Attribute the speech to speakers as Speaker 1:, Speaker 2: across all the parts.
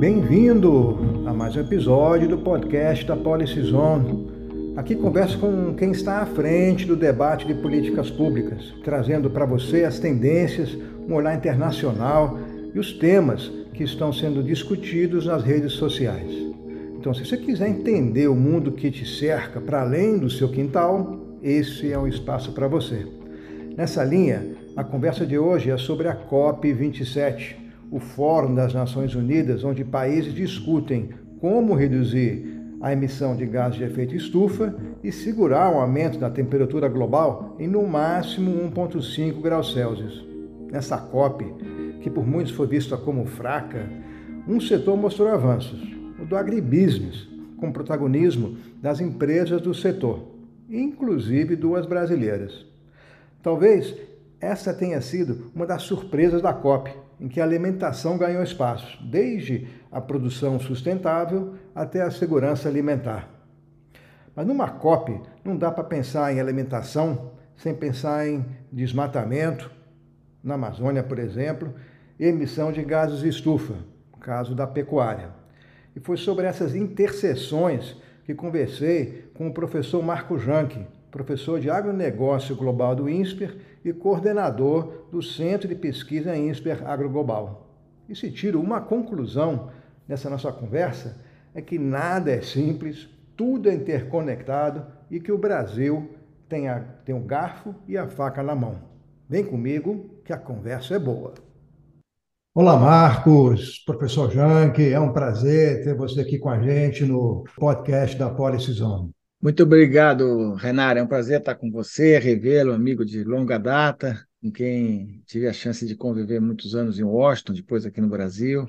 Speaker 1: Bem-vindo a mais um episódio do podcast da Policy Zone. Aqui converso com quem está à frente do debate de políticas públicas, trazendo para você as tendências, um olhar internacional e os temas que estão sendo discutidos nas redes sociais. Então, se você quiser entender o mundo que te cerca para além do seu quintal, esse é o espaço para você. Nessa linha, a conversa de hoje é sobre a COP27, o Fórum das Nações Unidas, onde países discutem como reduzir a emissão de gases de efeito estufa e segurar o aumento da temperatura global em no máximo 1,5 graus Celsius. Nessa COP, que por muitos foi vista como fraca, um setor mostrou avanços, o do agribusiness, com protagonismo das empresas do setor, inclusive duas brasileiras. Talvez essa tenha sido uma das surpresas da COP, em que a alimentação ganhou espaço, desde a produção sustentável até a segurança alimentar. Mas numa COP não dá para pensar em alimentação sem pensar em desmatamento, na Amazônia, por exemplo, emissão de gases de estufa, no caso da pecuária. E foi sobre essas interseções que conversei com o professor Marco Janke, professor de agronegócio global do INSPER e coordenador do Centro de Pesquisa INSPER Agroglobal. E se tiro uma conclusão nessa nossa conversa, é que nada é simples, tudo é interconectado e que o Brasil tem, a, tem o garfo e a faca na mão. Vem comigo que a conversa é boa. Olá, Marcos, professor Janke, é um prazer ter você aqui com a gente no podcast da Policy Zone.
Speaker 2: Muito obrigado, Renato. É um prazer estar com você, revê-lo, amigo de longa data, com quem tive a chance de conviver muitos anos em Washington, depois aqui no Brasil.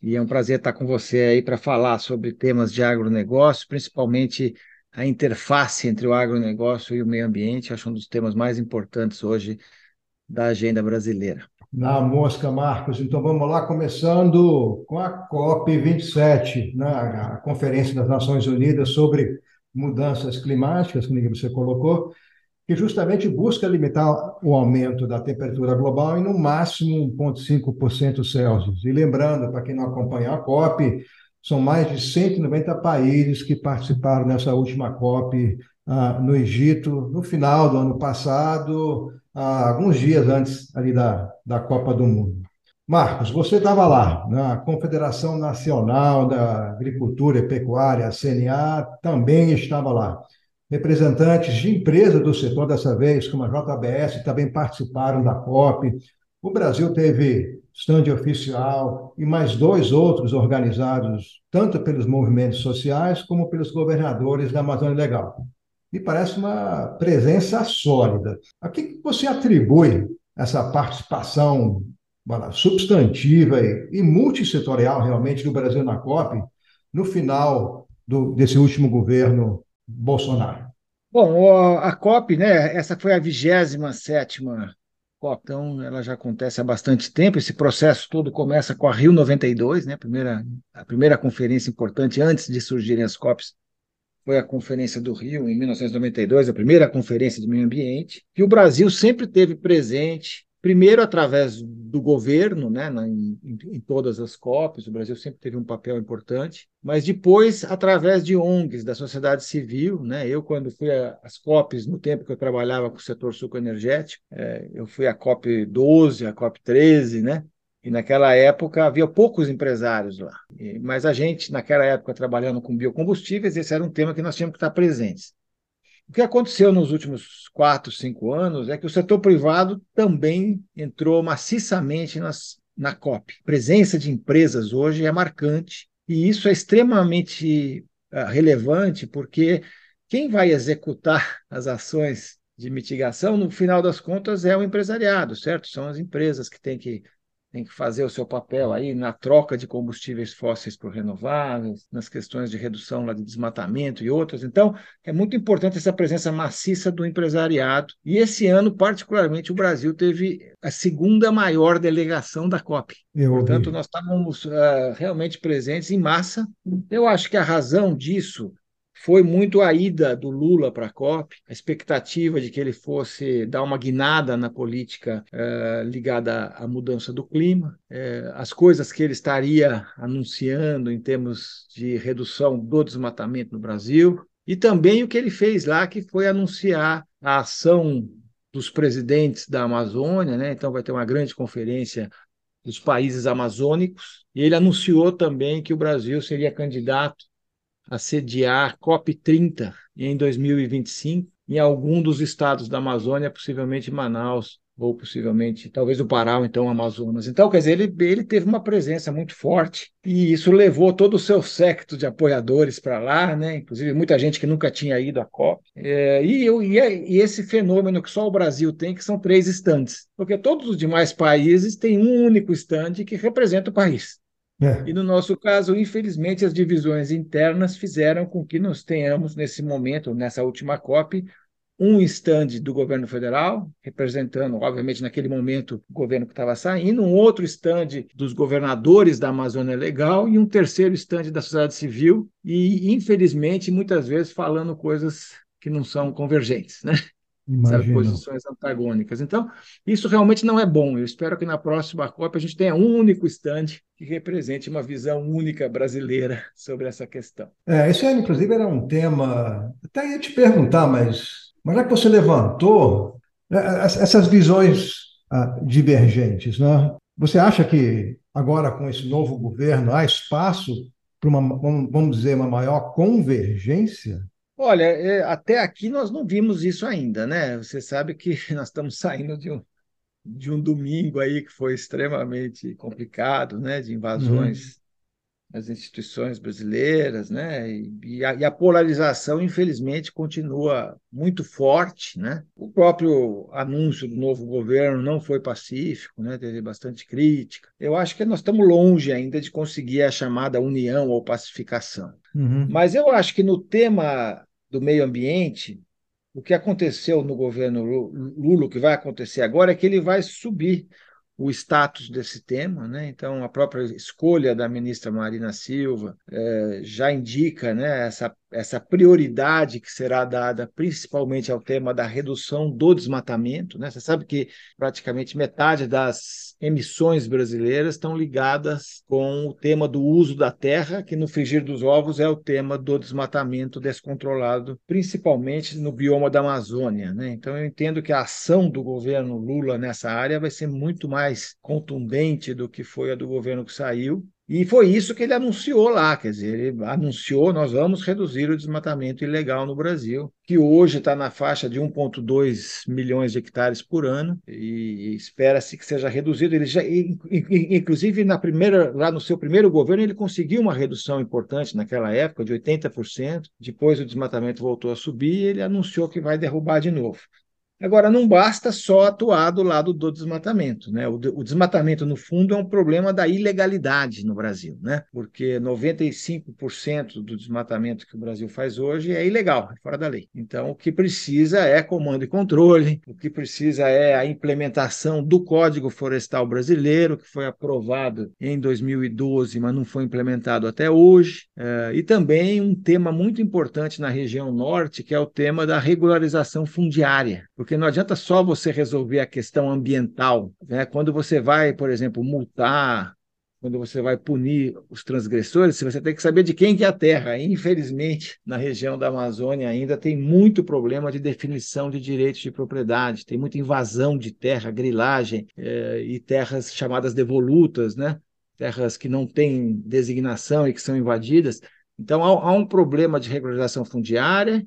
Speaker 2: E é um prazer estar com você aí para falar sobre temas de agronegócio, principalmente a interface entre o agronegócio e o meio ambiente. Acho um dos temas mais importantes hoje da agenda brasileira.
Speaker 1: Na mosca, Marcos. Então vamos lá, começando com a COP27, né? a Conferência das Nações Unidas sobre mudanças climáticas, como você colocou, que justamente busca limitar o aumento da temperatura global em no máximo 1,5% Celsius. E lembrando, para quem não acompanha a COP, são mais de 190 países que participaram nessa última COP ah, no Egito, no final do ano passado, ah, alguns dias antes ali da, da Copa do Mundo. Marcos, você estava lá, na Confederação Nacional da Agricultura e Pecuária, CNA, também estava lá. Representantes de empresas do setor dessa vez, como a JBS, também participaram da COP. O Brasil teve stand oficial e mais dois outros organizados, tanto pelos movimentos sociais como pelos governadores da Amazônia Legal. E parece uma presença sólida. A que você atribui essa participação substantiva e, e multissetorial realmente do Brasil na COP no final do, desse último governo Bolsonaro?
Speaker 2: Bom, a COP, né, essa foi a 27 COP, então ela já acontece há bastante tempo, esse processo todo começa com a Rio 92, né, a primeira, a primeira conferência importante antes de surgirem as COPs foi a Conferência do Rio, em 1992, a primeira conferência de meio ambiente, e o Brasil sempre teve presente primeiro através do governo, né, em, em, todas as COPs, o Brasil sempre teve um papel importante, mas depois através de ONGs, da sociedade civil, né, eu quando fui às COPs, no tempo que eu trabalhava com o setor sucoenergético, é, eu fui à COP 12, à COP 13, né, e naquela época havia poucos empresários lá, mas a gente, naquela época, trabalhando com biocombustíveis, esse era um tema que nós tínhamos que estar presentes. O que aconteceu nos últimos quatro, cinco anos é que o setor privado também entrou maciçamente nas, na COP. A presença de empresas hoje é marcante e isso é extremamente uh, relevante porque quem vai executar as ações de mitigação, no final das contas, é o empresariado, certo? São as empresas que têm que tem que fazer o seu papel aí na troca de combustíveis fósseis por renováveis, nas questões de redução lá de desmatamento e outras. Então, é muito importante essa presença maciça do empresariado. E esse ano, particularmente, o Brasil teve a segunda maior delegação da COP. Eu Portanto, ouvi. nós estávamos uh, realmente presentes em massa. Eu acho que a razão disso foi muito a ida do Lula para a COP, a expectativa de que ele fosse dar uma guinada na política eh, ligada à mudança do clima, eh, as coisas que ele estaria anunciando em termos de redução do desmatamento no Brasil, e também o que ele fez lá, que foi anunciar a ação dos presidentes da Amazônia, né? então vai ter uma grande conferência dos países amazônicos, e ele anunciou também que o Brasil seria candidato a sediar COP30 em 2025 em algum dos estados da Amazônia, possivelmente Manaus, ou possivelmente, talvez o Pará, ou então Amazonas. Então, quer dizer, ele, ele teve uma presença muito forte e isso levou todo o seu secto de apoiadores para lá, né? inclusive muita gente que nunca tinha ido à COP. É, e, e, é, e, esse fenômeno que só o Brasil tem, que são três estandes, porque todos os demais países têm um único estande que representa o país. É. E no nosso caso, infelizmente, as divisões internas fizeram com que nós tenhamos, nesse momento, nessa última COP, um estande do governo federal, representando, obviamente, naquele momento, o governo que estava saindo, um outro estande dos governadores da Amazônia Legal e um terceiro estande da sociedade civil, e, infelizmente, muitas vezes falando coisas que não são convergentes, né? Sabe, posições antagônicas. Então, isso realmente não é bom. Eu espero que na próxima COP a gente tenha um único estande que represente uma visão única brasileira sobre essa questão.
Speaker 1: É, esse, inclusive, era um tema. Até ia te perguntar, mas, mas já que você levantou né, essas visões ah, divergentes, né? Você acha que agora, com esse novo governo, há espaço para uma, vamos dizer, uma maior convergência?
Speaker 2: Olha, é, até aqui nós não vimos isso ainda, né? Você sabe que nós estamos saindo de um, de um domingo aí que foi extremamente complicado, né? De invasões as instituições brasileiras, né? E a, e a, polarização, infelizmente, continua muito forte, né? O próprio anúncio do novo governo não foi pacífico, né? Teve bastante crítica. Eu acho que nós estamos longe ainda de conseguir a chamada união ou pacificação. Uhum. Mas eu acho que no tema do meio ambiente, o que aconteceu no governo Lula, o que vai acontecer agora, é que ele vai subir o status desse tema, né? Então a própria escolha da ministra Marina Silva é, já indica, né, essa essa prioridade que será dada principalmente ao tema da redução do desmatamento. Né? Você sabe que praticamente metade das emissões brasileiras estão ligadas com o tema do uso da terra, que no frigir dos ovos é o tema do desmatamento descontrolado, principalmente no bioma da Amazônia. Né? Então, eu entendo que a ação do governo Lula nessa área vai ser muito mais contundente do que foi a do governo que saiu, e foi isso que ele anunciou lá, quer dizer, ele anunciou nós vamos reduzir o desmatamento ilegal no Brasil, que hoje está na faixa de 1,2 milhões de hectares por ano e espera-se que seja reduzido. Ele já, inclusive, na primeira, lá no seu primeiro governo, ele conseguiu uma redução importante naquela época de 80%. Depois o desmatamento voltou a subir e ele anunciou que vai derrubar de novo. Agora, não basta só atuar do lado do desmatamento. Né? O, o, desmatamento, no fundo, é um problema da ilegalidade no Brasil, né? porque 95% do desmatamento que o Brasil faz hoje é ilegal, é fora da lei. Então, o que precisa é comando e controle, o que precisa é a implementação do Código Florestal Brasileiro, que foi aprovado em 2012, mas não foi implementado até hoje. É, e também um tema muito importante na região norte, que é o tema da regularização fundiária porque não adianta só você resolver a questão ambiental. Né? Quando você vai, por exemplo, multar, quando você vai punir os transgressores, você tem que saber de quem que é a terra. Infelizmente, na região da Amazônia ainda tem muito problema de definição de direitos de propriedade, tem muita invasão de terra, grilagem é, e terras chamadas devolutas, né? terras que não têm designação e que são invadidas. Então, há, há um problema de regularização fundiária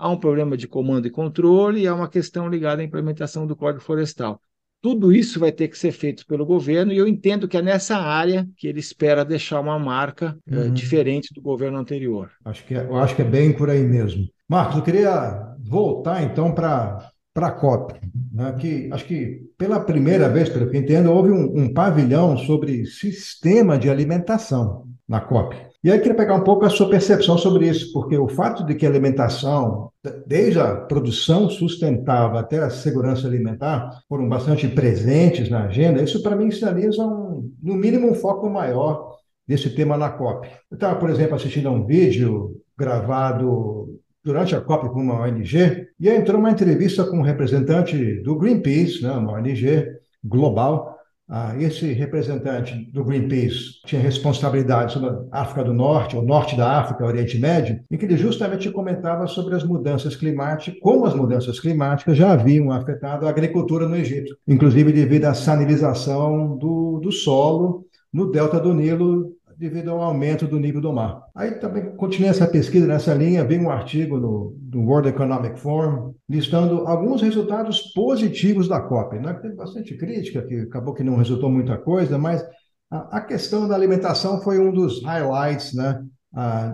Speaker 2: há um problema de comando e controle e há uma questão ligada à implementação do Código Florestal. Tudo isso vai ter que ser feito pelo governo e eu entendo que é nessa área que ele espera deixar uma marca eh, uhum. diferente do governo anterior.
Speaker 1: Acho que é, eu acho que é bem por aí mesmo. Marcos, eu queria voltar então para para a COP, né, que acho que pela primeira vez, pelo que entendo, houve um, um pavilhão sobre sistema de alimentação na COP. E aí queria pegar um pouco a sua percepção sobre isso, porque o fato de que a alimentação, desde a produção sustentável até a segurança alimentar, foram bastante presentes na agenda, isso para mim sinaliza, um, no mínimo, um foco maior desse tema na COP. Eu estava, por exemplo, assistindo a um vídeo gravado durante a COP com uma ONG, e entrou uma entrevista com um representante do Greenpeace, né, uma ONG global, ah, esse representante do Greenpeace tinha responsabilidade sobre a África do Norte, o norte da África, Oriente Médio, em que ele justamente comentava sobre as mudanças climáticas, como as mudanças climáticas já haviam afetado a agricultura no Egito, inclusive devido à sanilização do, do solo no delta do Nilo devido ao aumento do nível do mar. Aí também continuei essa pesquisa nessa linha, vi um artigo no, no World Economic Forum listando alguns resultados positivos da COP. Né? Teve bastante crítica, que acabou que não resultou muita coisa, mas a, a questão da alimentação foi um dos highlights né?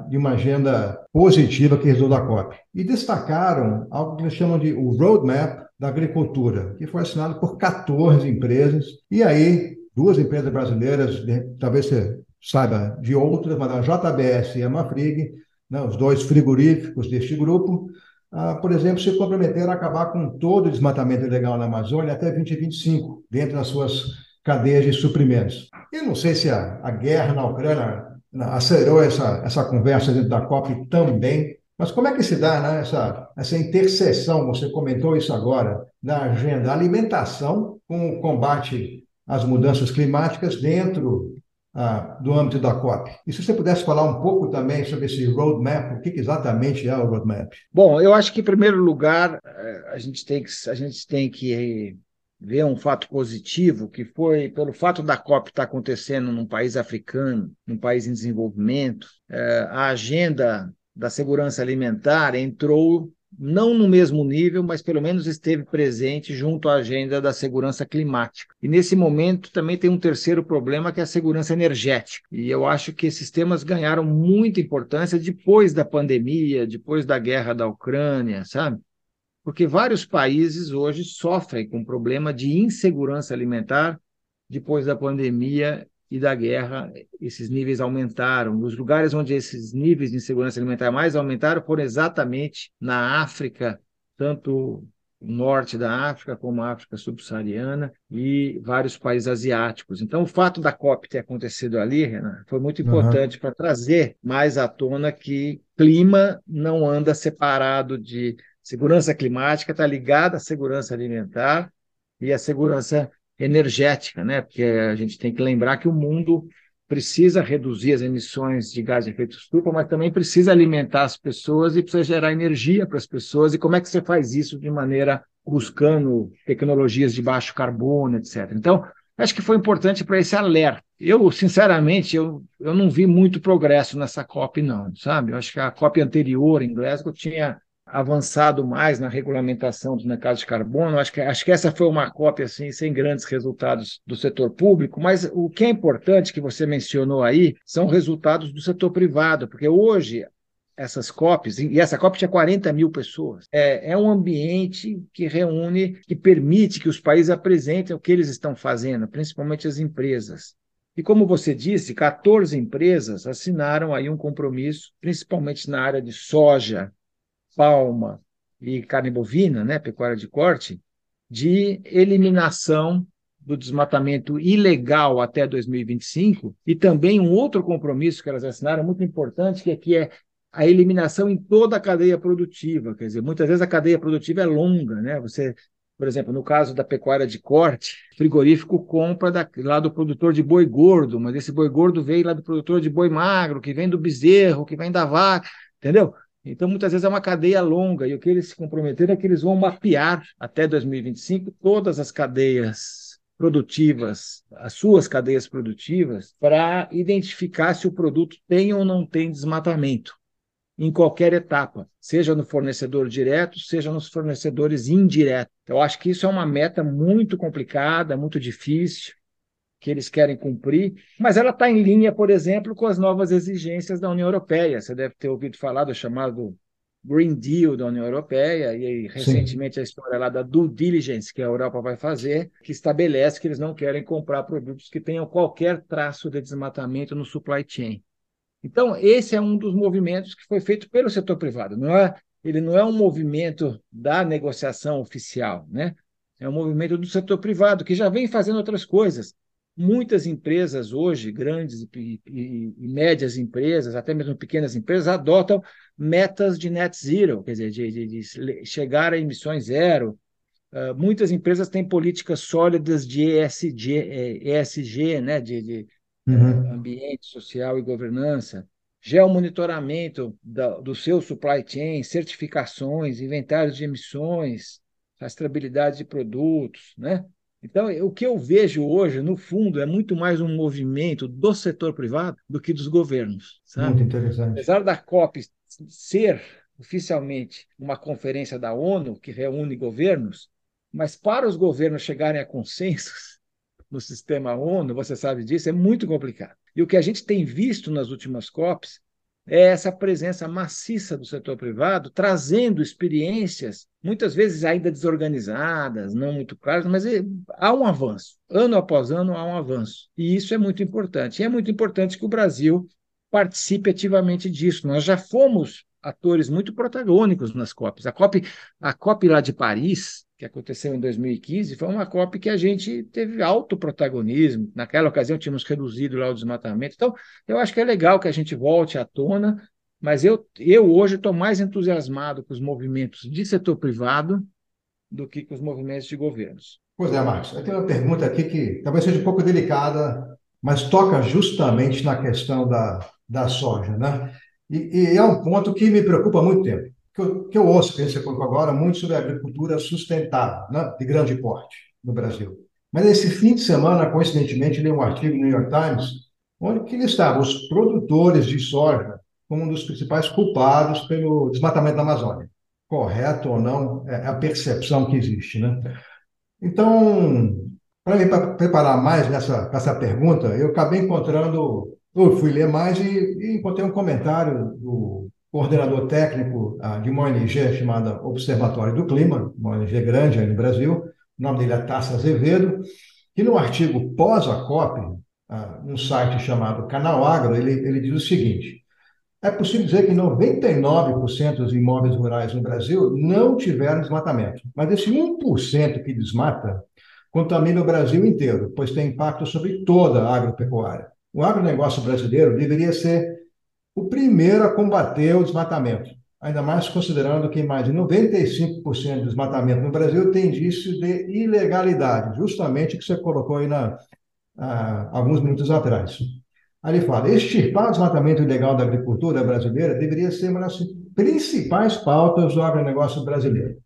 Speaker 1: de uma agenda positiva que resultou da COP. E destacaram algo que eles chamam de o Roadmap da Agricultura, que foi assinado por 14 empresas. E aí, duas empresas brasileiras, talvez você saiba de outras, mas a JBS e a Mafrig, né, os dois frigoríficos deste grupo, ah, por exemplo, se comprometeram a acabar com todo o desmatamento ilegal na Amazônia até 2025, dentro das suas cadeias de suprimentos. Eu não sei se a, a guerra na Ucrânia né, acelerou essa, essa conversa dentro da COP também, mas como é que se dá né, essa, essa interseção, você comentou isso agora, da agenda alimentação com o combate às mudanças climáticas dentro ah, do âmbito da COP. E se você pudesse falar um pouco também sobre esse roadmap, o que exatamente é o roadmap?
Speaker 2: Bom, eu acho que, em primeiro lugar, eh, a gente tem que, a gente tem que ver um fato positivo, que foi pelo fato da COP estar acontecendo num país africano, num país em desenvolvimento, eh, a agenda da segurança alimentar entrou não no mesmo nível, mas pelo menos esteve presente junto à agenda da segurança climática. E nesse momento também tem um terceiro problema, que é a segurança energética. E eu acho que esses temas ganharam muita importância depois da pandemia, depois da guerra da Ucrânia, sabe? Porque vários países hoje sofrem com problema de insegurança alimentar depois da pandemia e da guerra, esses níveis aumentaram. Os lugares onde esses níveis de insegurança alimentar mais aumentaram foram exatamente na África, tanto o norte da África como a África subsaariana e vários países asiáticos. Então, o fato da COP ter acontecido ali, Renan, foi muito importante uhum. para trazer mais à tona que clima não anda separado de segurança climática, está ligada à segurança alimentar e à segurança energética, né? Porque a gente tem que lembrar que o mundo precisa reduzir as emissões de gás de efeito estufa, mas também precisa alimentar as pessoas e precisa gerar energia para as pessoas. E como é que você faz isso de maneira buscando tecnologias de baixo carbono, etc. Então, acho que foi importante para esse alerta. Eu, sinceramente, eu, eu não vi muito progresso nessa COP, não, sabe? Eu acho que a COP anterior, em Glasgow, tinha avançado mais na regulamentação dos mercados de carbono. Acho que, acho que essa foi uma cópia assim, sem grandes resultados do setor público, mas o que é importante que você mencionou aí são resultados do setor privado, porque hoje essas COPs, e essa COP tinha 40 mil pessoas. É, é um ambiente que reúne, que permite que os países apresentem o que eles estão fazendo, principalmente as empresas. E como você disse, 14 empresas assinaram aí um compromisso, principalmente na área de soja, palma e carne bovina, né, pecuária de corte, de eliminação do desmatamento ilegal até 2025 e também um outro compromisso que elas assinaram muito importante que aqui é a eliminação em toda a cadeia produtiva, quer dizer, muitas vezes a cadeia produtiva é longa, né? Você, por exemplo, no caso da pecuária de corte, frigorífico compra da, lá do produtor de boi gordo, mas esse boi gordo vem lá do produtor de boi magro, que vem do bezerro, que vem da vaca, entendeu? Então, muitas vezes é uma cadeia longa, e o que eles se comprometeram é que eles vão mapear até 2025 todas as cadeias produtivas, as suas cadeias produtivas, para identificar se o produto tem ou não tem desmatamento em qualquer etapa, seja no fornecedor direto, seja nos fornecedores indiretos. Eu acho que isso é uma meta muito complicada, muito difícil, que eles querem cumprir, mas ela está em linha, por exemplo, com as novas exigências da União Europeia. Você deve ter ouvido falar do chamado Green Deal da União Europeia, e recentemente Sim. a história lá da due diligence que a Europa vai fazer, que estabelece que eles não querem comprar produtos que tenham qualquer traço de desmatamento no supply chain. Então, esse é um dos movimentos que foi feito pelo setor privado. Não é, ele não é um movimento da negociação oficial, né? É um movimento do setor privado que já vem fazendo outras coisas muitas empresas hoje, grandes e, e, e, médias empresas, até mesmo pequenas empresas, adotam metas de net zero, quer dizer, de, de, de chegar a emissões zero. Uh, muitas empresas têm políticas sólidas de ESG, ESG né, de, de uhum. ambiente social e governança geomonitoramento da, do seu supply chain, certificações, inventários de emissões, rastreabilidade de produtos, né? Então, o que eu vejo hoje, no fundo, é muito mais um movimento do setor privado do que dos governos. Sabe?
Speaker 1: Muito interessante.
Speaker 2: Apesar da COP ser oficialmente uma conferência da ONU que reúne governos, mas para os governos chegarem a consensos no sistema ONU, você sabe disso, é muito complicado. E o que a gente tem visto nas últimas COPs é essa presença maciça do setor privado, trazendo experiências, muitas vezes ainda desorganizadas, não muito claras, mas é, há um avanço. Ano após ano há um avanço. E isso é muito importante. E é muito importante que o Brasil participe ativamente disso. Nós já fomos atores muito protagônicos nas COPs. A COP, a COP lá de Paris, que aconteceu em 2015, foi uma COP que a gente teve alto protagonismo. Naquela ocasião, tínhamos reduzido lá o desmatamento. Então, eu acho que é legal que a gente volte à tona, mas eu, eu hoje estou mais entusiasmado com os movimentos de setor privado do que com os movimentos de governos.
Speaker 1: Pois é, Marcos. Eu tenho uma pergunta aqui que talvez seja um pouco delicada, mas toca justamente na questão da, da soja. Né? E, e é um ponto que me preocupa há muito tempo que eu, que eu ouço, que você colocou agora, muito sobre a agricultura sustentável, né, de grande porte no Brasil. Mas esse fim de semana, coincidentemente, li um artigo no New York Times, onde que listavam os produtores de soja como um dos principais culpados pelo desmatamento da Amazônia. Correto ou não, é a percepção que existe. Né? Então, para me preparar mais nessa, essa pergunta, eu acabei encontrando, eu fui ler mais e, e encontrei um comentário do coordenador técnico ah, de uma ONG chamada Observatório do Clima, uma ONG grande aí no Brasil, o nome dele é Tassa Azevedo, que no artigo pós a COP, ah, num site chamado Canal Agro, ele, ele diz o seguinte, é possível dizer que 99% dos imóveis rurais no Brasil não tiveram desmatamento, mas esse 1% que desmata contamina o Brasil inteiro, pois tem impacto sobre toda a agropecuária. O agronegócio brasileiro deveria ser o primeiro a combater o desmatamento, ainda mais considerando que mais de 95% do desmatamento no Brasil tem indício de ilegalidade, justamente o que você colocou aí na, alguns minutos atrás. Aí ele fala: extirpar o desmatamento ilegal da agricultura brasileira deveria ser uma das principais pautas do agronegócio brasileiro.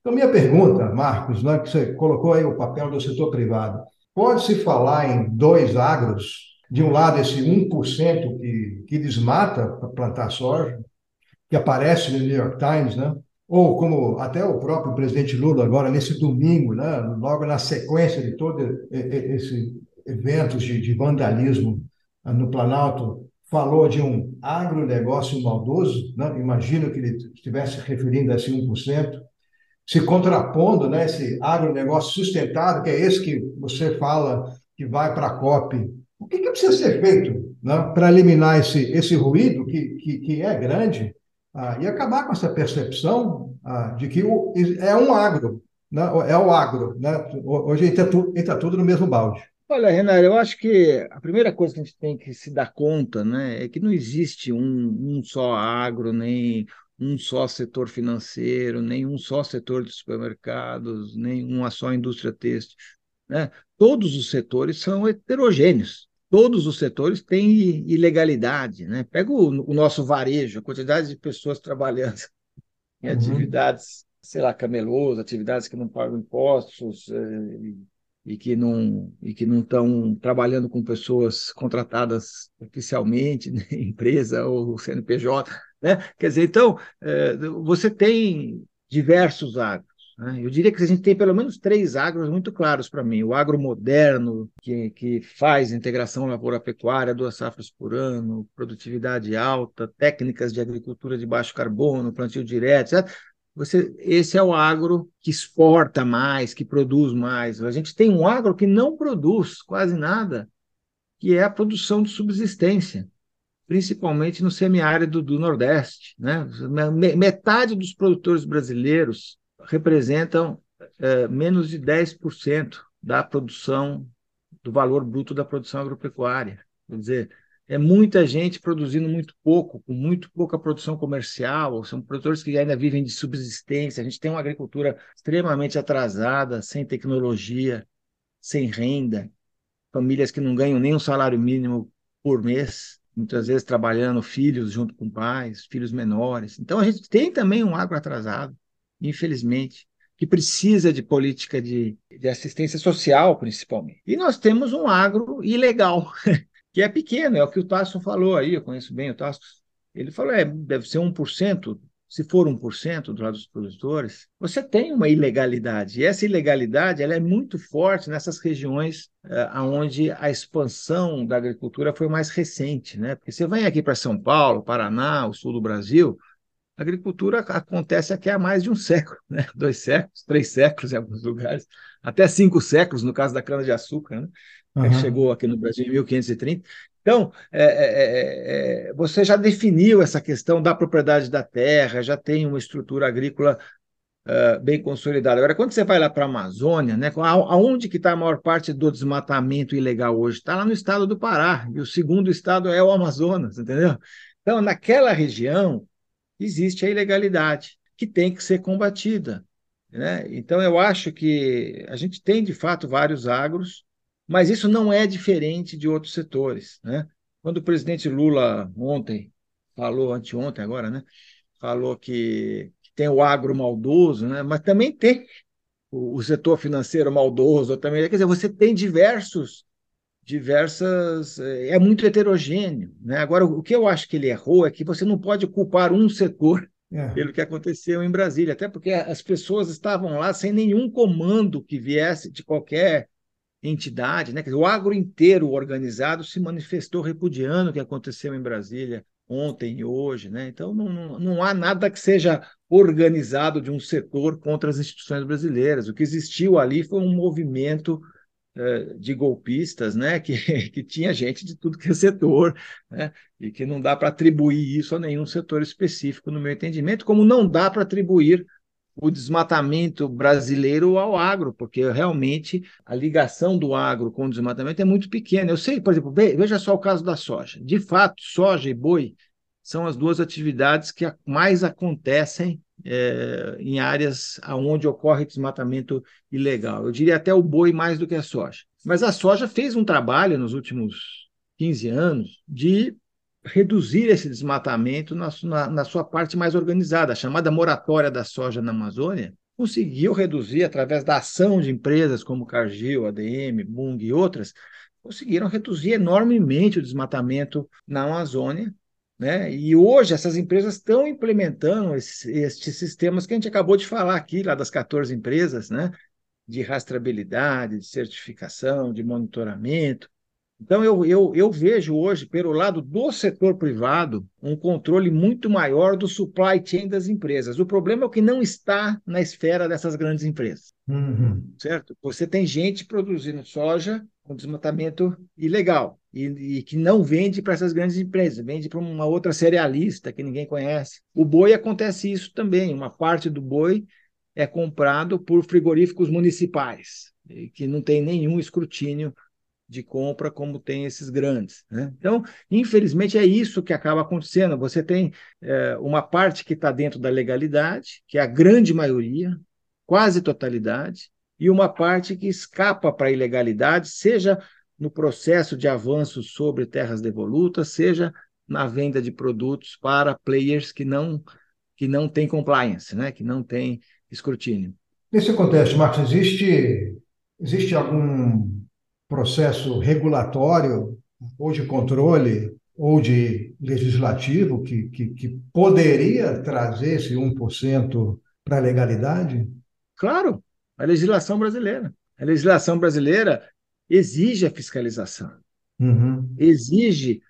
Speaker 1: Então, minha pergunta, Marcos, né, que você colocou aí o papel do setor privado, pode-se falar em dois agros de um lado, esse 1% que, que desmata para plantar soja, que aparece no New York Times, né? ou como até o próprio presidente Lula, agora nesse domingo, né? logo na sequência de todos esses eventos de, de vandalismo ah, no Planalto, falou de um agronegócio maldoso, né? imagino que ele estivesse referindo a esse 1%, se contrapondo né, esse agronegócio sustentável, que é esse que você fala que vai para a COP o que, que precisa ser feito né, para eliminar esse, esse ruído, que, que, que é grande, ah, e acabar com essa percepção ah, de que o, é um agro, né, é o agro. Né? Hoje entra, tu, entra tudo no mesmo balde.
Speaker 2: Olha, Renato, eu acho que a primeira coisa que a gente tem que se dar conta né, é que não existe um, um só agro, nem um só setor financeiro, nem um só setor de supermercados, nem uma só indústria têxtil. Né? Todos os setores são heterogêneos todos os setores têm ilegalidade. Né? Pega o, o nosso varejo, a quantidade de pessoas trabalhando em uhum. atividades, sei lá, camelôs, atividades que não pagam impostos eh, e que não e que não estão trabalhando com pessoas contratadas oficialmente, né? empresa ou CNPJ, né? Quer dizer, então eh, você tem diversos agros. Né? Eu diria que a gente tem pelo menos três agros muito claros para mim. O agro moderno, que, que faz integração lavoura-pecuária, duas safras por ano, produtividade alta, técnicas de agricultura de baixo carbono, plantio direto, etc. Você, esse é o agro que exporta mais, que produz mais. A gente tem um agro que não produz quase nada, que é a produção de subsistência, principalmente no semiárido do Nordeste. Né? Metade dos produtores brasileiros representam é, menos de 10% da produção do valor bruto da produção agropecuária. Quer dizer, é muita gente produzindo muito pouco, com muito pouca produção comercial, são produtores que ainda vivem de subsistência. A gente tem uma agricultura extremamente atrasada, sem tecnologia, sem renda, famílias que não ganham nem um salário mínimo por mês, muitas vezes trabalhando filhos junto com pais, filhos menores. Então a gente tem também um agro atrasado, infelizmente que precisa de política de, de assistência social, principalmente. E nós temos um agro ilegal, que é pequeno, é o que o Tasso falou aí, eu conheço bem o Tasso. Ele falou, é, deve ser 1%, se for 1% do lado dos produtores, você tem uma ilegalidade. E essa ilegalidade ela é muito forte nessas regiões uh, onde a expansão da agricultura foi mais recente. Né? Porque você vem aqui para São Paulo, Paraná, o sul do Brasil, a agricultura acontece aqui há mais de um século, né? dois séculos, três séculos em alguns lugares, até cinco séculos, no caso da cana-de-açúcar, né? Uhum. que chegou aqui no Brasil em 1530. Então, é, é, é, você já definiu essa questão da propriedade da terra, já tem uma estrutura agrícola uh, bem consolidada. Agora, quando você vai lá para a Amazônia, né, aonde que está a maior parte do desmatamento ilegal hoje? Está lá no estado do Pará, e o segundo estado é o Amazonas, entendeu? Então, naquela região, existe a ilegalidade, que tem que ser combatida. Né? Então, eu acho que a gente tem, de fato, vários agros, mas isso não é diferente de outros setores. Né? Quando o presidente Lula ontem falou, anteontem agora, né? falou que, que tem o agro maldoso, né? mas também tem o, o setor financeiro maldoso também. Quer dizer, você tem diversos diversas. É muito heterogêneo. Né? Agora, o que eu acho que ele errou é que você não pode culpar um setor é. pelo que aconteceu em Brasília, até porque as pessoas estavam lá sem nenhum comando que viesse de qualquer entidade. Né? O agro inteiro organizado se manifestou repudiando o que aconteceu em Brasília ontem e hoje. Né? Então, não, não, não há nada que seja organizado de um setor contra as instituições brasileiras. O que existiu ali foi um movimento eh, de golpistas, né, que, que tinha gente de tudo que é setor, né, e que não dá para atribuir isso a nenhum setor específico, no meu entendimento, como não dá para atribuir o desmatamento brasileiro ao agro, porque realmente a ligação do agro com o desmatamento é muito pequena. Eu sei, por exemplo, veja só o caso da soja. De fato, soja e boi são as duas atividades que mais acontecem é, em áreas onde ocorre desmatamento ilegal. Eu diria até o boi mais do que a soja. Mas a soja fez um trabalho nos últimos 15 anos de reduzir esse desmatamento na, na, na sua parte mais organizada. A chamada moratória da soja na Amazônia conseguiu reduzir, através da ação de empresas como Cargill, ADM, Bung e outras, conseguiram reduzir enormemente o desmatamento na Amazônia né? E hoje essas empresas estão implementando esses, esses sistemas que a gente acabou de falar aqui, lá das 14 empresas, né? de rastreabilidade, de certificação, de monitoramento. Então, eu, eu, eu vejo hoje, pelo lado do setor privado, um controle muito maior do supply chain das empresas. O problema é o que não está na esfera dessas grandes empresas. Uhum. Certo? Você tem gente produzindo soja com desmatamento ilegal e, e que não vende para essas grandes empresas, vende para uma outra cerealista que ninguém conhece. O boi acontece isso também. Uma parte do boi é comprado por frigoríficos municipais, que não tem nenhum escrutínio de compra como tem esses grandes. Né? Então, infelizmente, é isso que acaba acontecendo. Você tem é, uma parte que está dentro da legalidade, que é a grande maioria, quase totalidade, e uma parte que escapa para a ilegalidade, seja no processo de avanço sobre terras devolutas, seja na venda de produtos para players que não que não têm compliance, né? que não têm escrutínio.
Speaker 1: Nesse contexto, Marcos, existe, existe algum processo regulatório ou de controle ou de legislativo que, que, que poderia trazer esse 1% para a legalidade?
Speaker 2: Claro, a legislação brasileira. A legislação brasileira exige a fiscalização, uhum. exige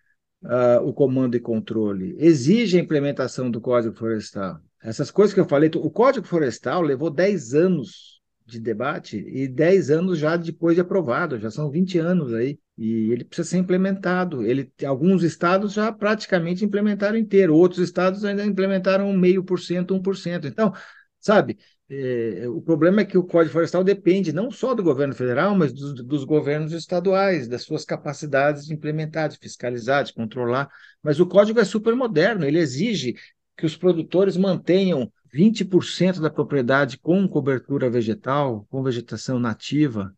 Speaker 2: uh, o comando e controle, exige a implementação do Código Florestal. Essas coisas que eu falei, o Código Florestal levou 10 anos de debate e 10 anos já depois de aprovado, já são 20 anos aí, e ele precisa ser implementado. Ele, alguns estados já praticamente implementaram inteiro, outros estados ainda implementaram meio por cento, um por cento. Então, sabe? É, o problema é que o Código Florestal depende não só do governo federal, mas dos, dos, governos estaduais, das suas capacidades de implementar, de fiscalizar, de controlar. Mas o código é super moderno, ele exige que os produtores mantenham 20% da propriedade com cobertura vegetal, com vegetação nativa,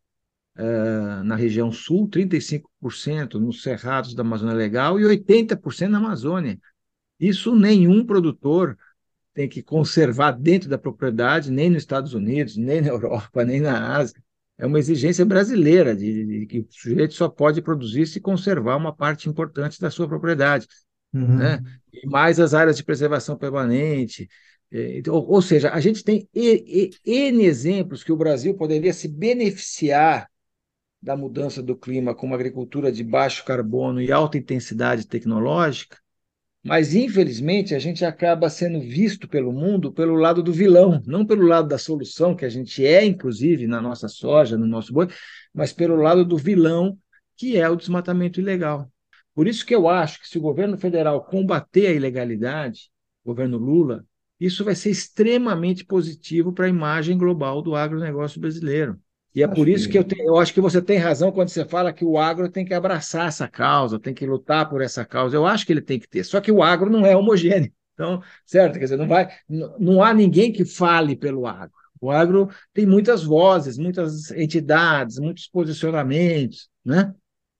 Speaker 2: uh, na região sul, 35% nos cerrados da Amazônia Legal e 80% na Amazônia. Isso nenhum produtor tem que conservar dentro da propriedade, nem nos Estados Unidos, nem na Europa, nem na Ásia. É uma exigência brasileira de, de, de que o sujeito só pode produzir se conservar uma parte importante da sua propriedade. Uhum. Né? E mais as áreas de preservação permanente. É, ou, ou seja, a gente tem N exemplos que o Brasil poderia se beneficiar da mudança do clima com uma agricultura de baixo carbono e alta intensidade tecnológica, mas, infelizmente, a gente acaba sendo visto pelo mundo pelo lado do vilão, não pelo lado da solução, que a gente é, inclusive, na nossa soja, no nosso boi, mas pelo lado do vilão, que é o desmatamento ilegal. Por isso que eu acho que se o governo federal combater a ilegalidade, o governo Lula, isso vai ser extremamente positivo para a imagem global do agronegócio brasileiro. E é acho por isso que, que eu, eu, acho que você tem razão quando você fala que o agro tem que abraçar essa causa, tem que lutar por essa causa. Eu acho que ele tem que ter. Só que o agro não é homogêneo. Então, certo? Quer dizer, não, vai, não há ninguém que fale pelo agro. O agro tem muitas vozes, muitas entidades, muitos posicionamentos, né?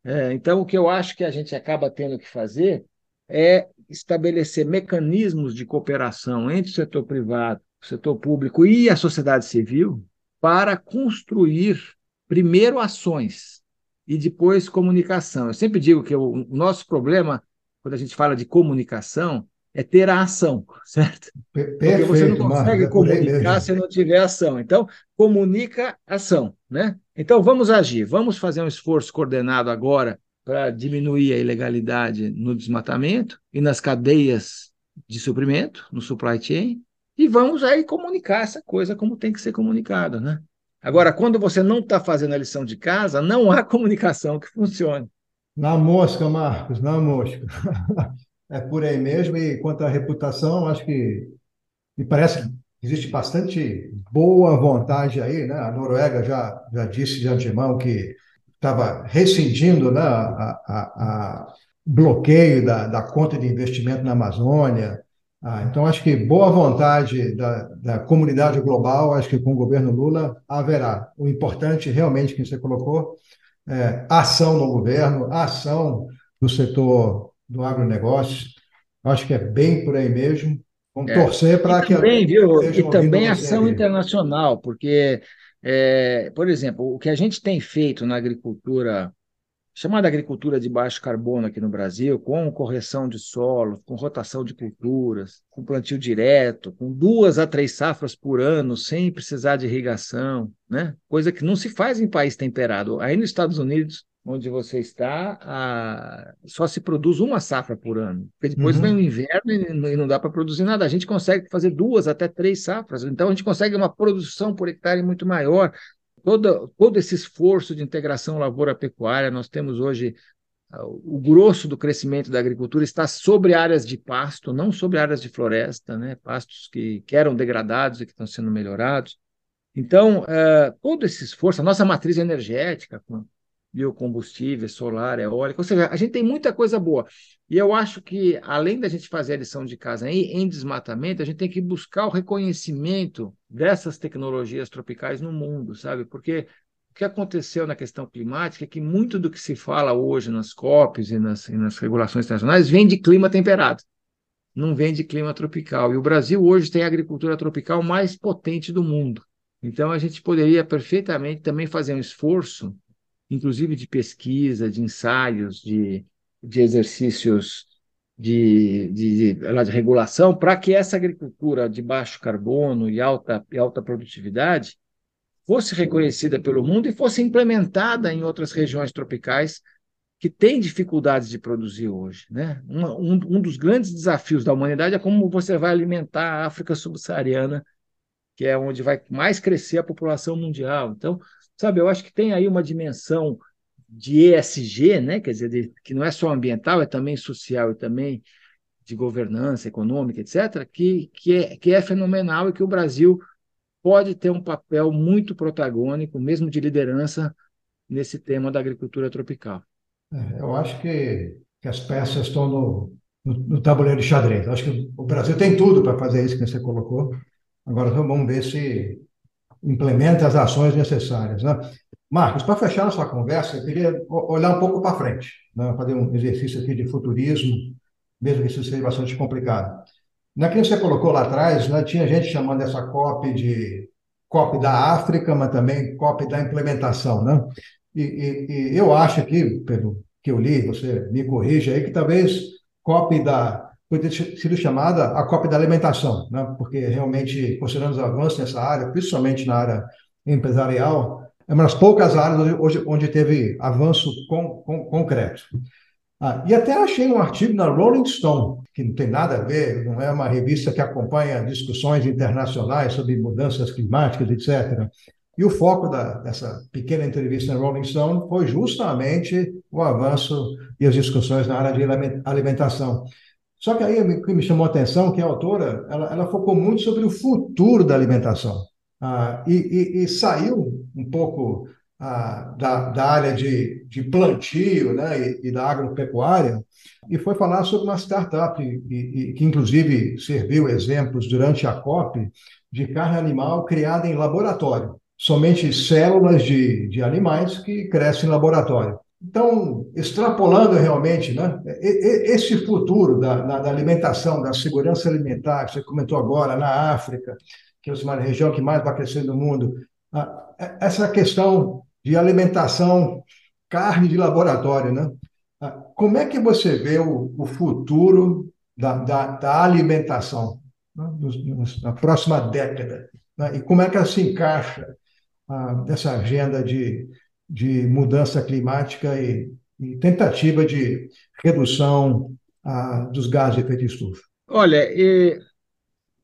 Speaker 2: É, então, o que eu acho que a gente acaba tendo que fazer é estabelecer mecanismos de cooperação entre o setor privado, o setor público e a sociedade civil, para construir primeiro ações e depois comunicação. Eu sempre digo que o nosso problema, quando a gente fala de comunicação, é ter a ação, certo?
Speaker 1: Perfeito, Porque você
Speaker 2: não consegue
Speaker 1: Marcos,
Speaker 2: comunicar se não tiver ação. Então, comunica ação, né? Então, vamos agir, vamos fazer um esforço coordenado agora para diminuir a ilegalidade no desmatamento e nas cadeias de suprimento, no supply chain, e vamos aí comunicar essa coisa como tem que ser comunicada, né? Agora, quando você não está fazendo a lição de casa, não há comunicação que funcione.
Speaker 1: Na mosca, Marcos, na mosca. é por aí mesmo. E quanto à reputação, acho que me parece que existe bastante boa vontade aí, né? A Noruega já, já disse de antemão que estava rescindindo né, a, a, a bloqueio da, da conta de investimento na Amazônia. Ah, então, acho que boa vontade da, da comunidade global, acho que com o governo Lula haverá. O importante, realmente, que você colocou, é ação no governo, ação do setor do agronegócio. Acho que é bem por aí mesmo. Vamos é. torcer para que.
Speaker 2: Também, viu? E também ação internacional, porque, é, por exemplo, o que a gente tem feito na agricultura chamada agricultura de baixo carbono aqui no Brasil, com correção de solo, com rotação de culturas, com plantio direto, com duas a três safras por ano, sem precisar de irrigação, né? coisa que não se faz em país temperado. Aí nos Estados Unidos, onde você está, a... só se produz uma safra por ano, porque depois uhum. vem o inverno e não dá para produzir nada. A gente consegue fazer duas até três safras, então a gente consegue uma produção por hectare muito maior, todo, todo esse esforço de integração lavoura-pecuária, nós temos hoje ah, o grosso do crescimento da agricultura está sobre áreas de pasto, não sobre áreas de floresta, né? pastos que, que eram degradados e que estão sendo melhorados. Então, uh, todo esse esforço, a nossa matriz energética, com biocombustível, solar, eólica, ou seja, a gente tem muita coisa boa. E eu acho que, além da gente fazer a lição de casa em, em desmatamento, a gente tem que buscar o reconhecimento dessas tecnologias tropicais no mundo, sabe? Porque o que aconteceu na questão climática é que muito do que se fala hoje nas COPs e nas, e nas regulações internacionais vem de clima temperado, não vem de clima tropical. E o Brasil hoje tem a agricultura tropical mais potente do mundo. Então, a gente poderia perfeitamente também fazer um esforço inclusive de pesquisa, de ensaios, de, de exercícios de, de, de, de regulação, para que essa agricultura de baixo carbono e alta, e alta produtividade fosse reconhecida pelo mundo e fosse implementada em outras regiões tropicais que têm dificuldades de produzir hoje. Né? Um, um, um dos grandes desafios da humanidade é como você vai alimentar a África subsaariana, que é onde vai mais crescer a população mundial. Então, Sabe, eu acho que tem aí uma dimensão de ESG, né? quer dizer, de, que não é só ambiental, é também social e também de governança econômica, etc., que, que, é, que é fenomenal e que o Brasil pode ter um papel muito protagônico, mesmo de liderança, nesse tema da agricultura tropical.
Speaker 1: É, eu acho que, que as peças estão no, no, no tabuleiro de xadrez. Eu acho que o Brasil tem tudo para fazer isso que você colocou. Agora vamos ver se implementa as ações necessárias. Né? Marcos, para fechar nossa conversa, eu queria olhar um pouco para frente, né? fazer um exercício aqui de futurismo, mesmo que isso seja bastante complicado. Naquilo que você colocou lá atrás, né, tinha gente chamando essa COP de COP da África, mas também COP da implementação. Né? E, e, e eu acho que, pelo que eu li, você me corrija aí, que talvez COP da foi sido chamada a COP da alimentação, né? porque realmente, considerando os avanços nessa área, principalmente na área empresarial, é uma das poucas áreas hoje onde teve avanço com, com, concreto. Ah, e até achei um artigo na Rolling Stone, que não tem nada a ver, não é uma revista que acompanha discussões internacionais sobre mudanças climáticas, etc. E o foco da, dessa pequena entrevista na Rolling Stone foi justamente o avanço e as discussões na área de alimentação. Só que aí o que me chamou a atenção é que a autora ela, ela focou muito sobre o futuro da alimentação ah, e, e, e, saiu um pouco ah, da, da área de, de plantio né, e, e, da agropecuária e foi falar sobre uma startup e, que inclusive serviu exemplos durante a COP de carne animal criada em laboratório, somente células de, de animais que crescem em laboratório. Então, extrapolando realmente né, esse futuro da, da, alimentação, da segurança alimentar, que você comentou agora, na África, que é a região que mais vai crescer no mundo, essa questão de alimentação, carne de laboratório, né? Como é que você vê o, o futuro da, da, da alimentação né, na próxima década? Né? E como é que ela se encaixa ah, nessa agenda de de mudança climática e, e tentativa de redução ah, dos gases de efeito de estufa?
Speaker 2: Olha,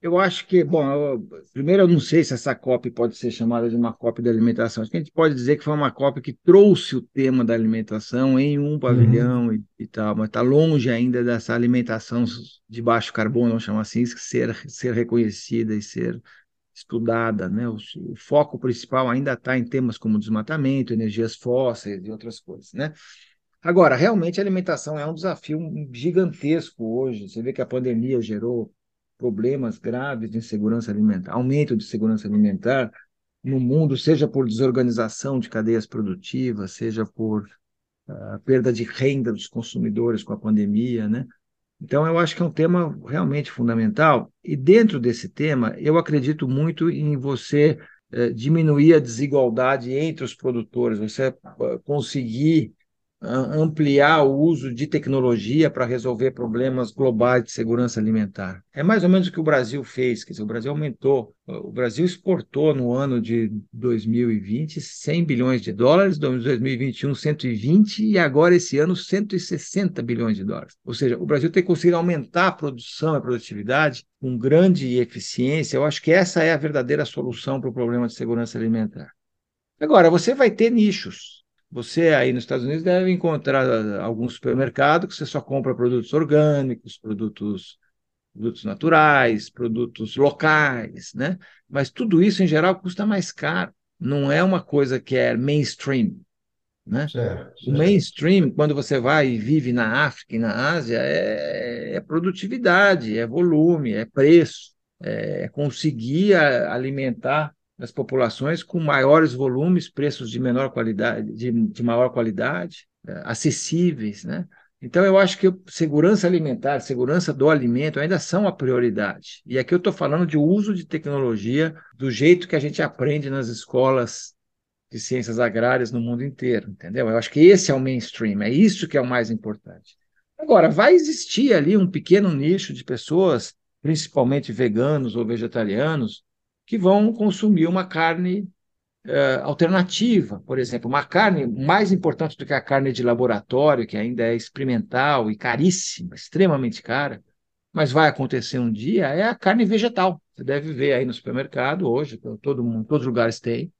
Speaker 2: eu acho que, bom, eu, primeiro eu não sei se essa COP pode ser chamada de uma COP da alimentação. Acho que a gente pode dizer que foi uma COP que trouxe o tema da alimentação em um pavilhão uhum. e, e, tal, mas está longe ainda dessa alimentação de baixo carbono, vamos chamar assim, ser, ser reconhecida e ser estudada, né? O, o foco principal ainda está em temas como desmatamento, energias fósseis e outras coisas, né? Agora, realmente a alimentação é um desafio gigantesco hoje. Você vê que a pandemia gerou problemas graves de insegurança alimentar, aumento de segurança alimentar no mundo, seja por desorganização de cadeias produtivas, seja por uh, perda de renda dos consumidores com a pandemia, né? Então, eu acho que é um tema realmente fundamental. E dentro desse tema, eu acredito muito em você eh, diminuir a desigualdade entre os produtores, você eh, conseguir ampliar o uso de tecnologia para resolver problemas globais de segurança alimentar. É mais ou menos o que o Brasil fez, quer dizer, o Brasil aumentou, o Brasil exportou no ano de 2020 100 bilhões de dólares, em 2021 120 e agora esse ano 160 bilhões de dólares. Ou seja, o Brasil tem conseguido aumentar a produção e a produtividade com grande eficiência. Eu acho que essa é a verdadeira solução para o problema de segurança alimentar. Agora, você vai ter nichos você aí nos Estados Unidos deve encontrar algum supermercado que você só compra produtos orgânicos, produtos, produtos naturais, produtos locais, né? Mas tudo isso, em geral, custa mais caro. Não é uma coisa que é mainstream. Né? Certo, certo. O mainstream, quando você vai e vive na África e na Ásia, é, é produtividade, é volume, é preço, é conseguir alimentar das populações com maiores volumes, preços de menor qualidade, de, de maior qualidade, é, acessíveis, né? Então, eu acho que segurança alimentar, segurança do alimento ainda são a prioridade. E aqui eu estou falando de uso de tecnologia do jeito que a gente aprende nas escolas de ciências agrárias no mundo inteiro, entendeu? Eu acho que esse é o mainstream, é isso que é o mais importante. Agora, vai existir ali um pequeno nicho de pessoas, principalmente veganos ou vegetarianos, que vão consumir uma carne uh, alternativa, por exemplo, uma carne mais importante do que a carne de laboratório, que ainda é experimental e caríssima, extremamente cara, mas vai acontecer um dia, é a carne vegetal. Você deve ver aí no supermercado hoje, todo mundo, todos os lugares têm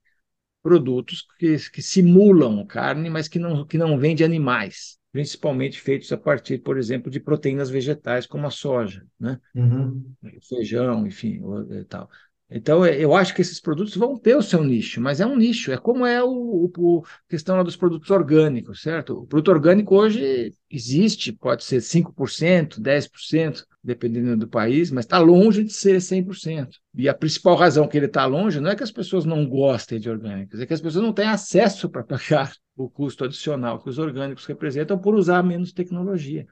Speaker 2: produtos que, que simulam carne, mas que não, que não vêm de animais principalmente feitos a partir, por exemplo, de proteínas vegetais, como a soja, né? Uhum. feijão, enfim, e tal. Então, é, eu acho que esses produtos vão ter o seu nicho, mas é um nicho, é como é o, o, questão dos produtos orgânicos, certo? O produto orgânico hoje existe, pode ser 5%, 10%, dependendo do país, mas está longe de ser 100%. E a principal razão que ele está longe não é que as pessoas não gostem de orgânicos, é que as pessoas não têm acesso para pagar o custo adicional que os orgânicos representam por usar menos tecnologia.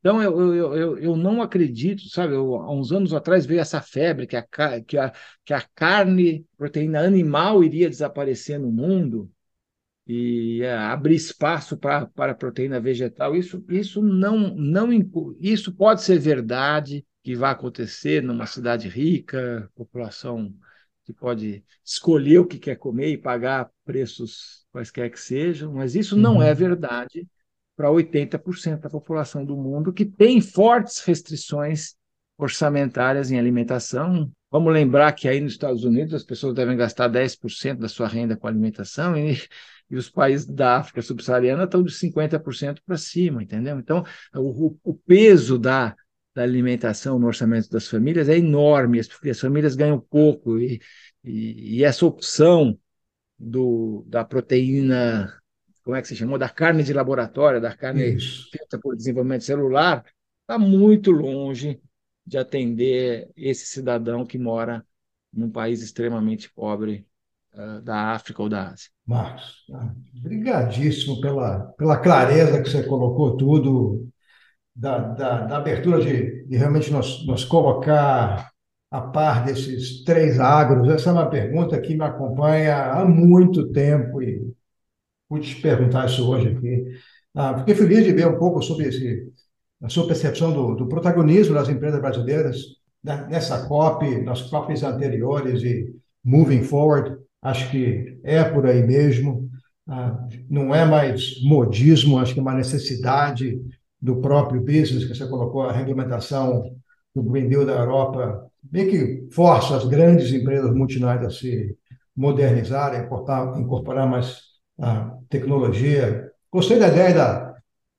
Speaker 2: Então, eu, eu, eu, eu não acredito, sabe? Eu, há uns anos atrás veio essa febre que a, que, a, que a carne, proteína animal iria desaparecer no mundo e é, abrir espaço para, para a proteína vegetal. Isso, isso não, não isso pode ser verdade que vai acontecer numa cidade rica, população que pode escolher o que quer comer e pagar preços quaisquer que sejam, mas isso não é uhum. verdade para 80% da população do mundo que tem fortes restrições orçamentárias em alimentação. Vamos lembrar que aí nos Estados Unidos as pessoas devem gastar 10% da sua renda com alimentação e, e os países da África subsaariana estão de 50% para cima, entendeu? Então, o, o peso da, da alimentação no orçamento das famílias é enorme, as, as famílias ganham pouco e, e, e essa opção do, da proteína como é que se chamou, da carne de laboratório, da carne Isso. feita por desenvolvimento celular, está muito longe de atender esse cidadão que mora num país extremamente pobre uh, da África ou da Ásia.
Speaker 1: Marcos, obrigadíssimo pela, pela clareza que você colocou tudo, da, da, da abertura de, de, realmente nos, nos colocar a par desses três agros. Essa é uma pergunta que me acompanha há muito tempo e pude te perguntar isso hoje aqui. Ah, fiquei feliz de ver um pouco sobre esse, a sua percepção do, do protagonismo das empresas brasileiras né, nessa COP, nas COPs anteriores e moving forward. Acho que é por aí mesmo. Ah, não é mais modismo, acho que é uma necessidade do próprio business, que você colocou a regulamentação do Green Deal da Europa, bem que força as grandes empresas multinacionais a se modernizarem, incorporar, incorporar mais a tecnologia. Gostei da ideia da,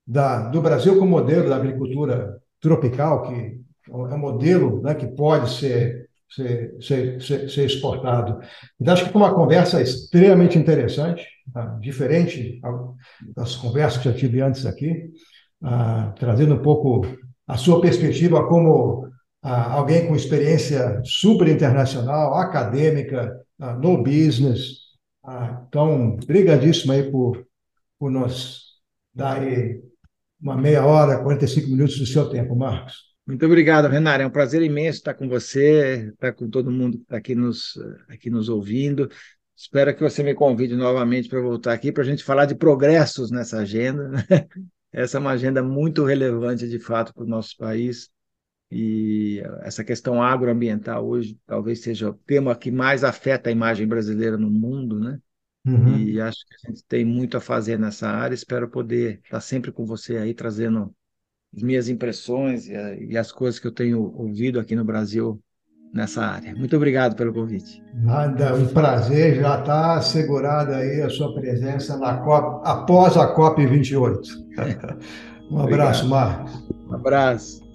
Speaker 1: da, do Brasil como modelo da agricultura tropical, que é um modelo né, que pode ser, ser, ser, ser, ser exportado. Então, acho que foi uma conversa extremamente interessante, tá? diferente das conversas que já tive antes aqui, ah, trazendo um pouco a sua perspectiva como ah, alguém com experiência super internacional, acadêmica, ah, no business, ah, então, brigadíssimo aí por, por nos dar aí uma meia hora, 45 minutos do seu tempo, Marcos.
Speaker 2: Muito obrigado, Renato. É um prazer imenso estar com você, estar com todo mundo que está aqui nos, aqui nos ouvindo. Espero que você me convide novamente para voltar aqui para a gente falar de progressos nessa agenda. Essa é uma agenda muito relevante, de fato, para o nosso país. E essa questão agroambiental hoje talvez seja o tema que mais afeta a imagem brasileira no mundo, né? Uhum. E acho que a gente tem muito a fazer nessa área. Espero poder estar sempre com você aí trazendo as minhas impressões e, as coisas que eu tenho ouvido aqui no Brasil nessa área. Muito obrigado pelo convite.
Speaker 1: Nada, um prazer. Já está assegurada aí a sua presença na COP, após a COP 28. um abraço, Marcos.
Speaker 2: Um abraço.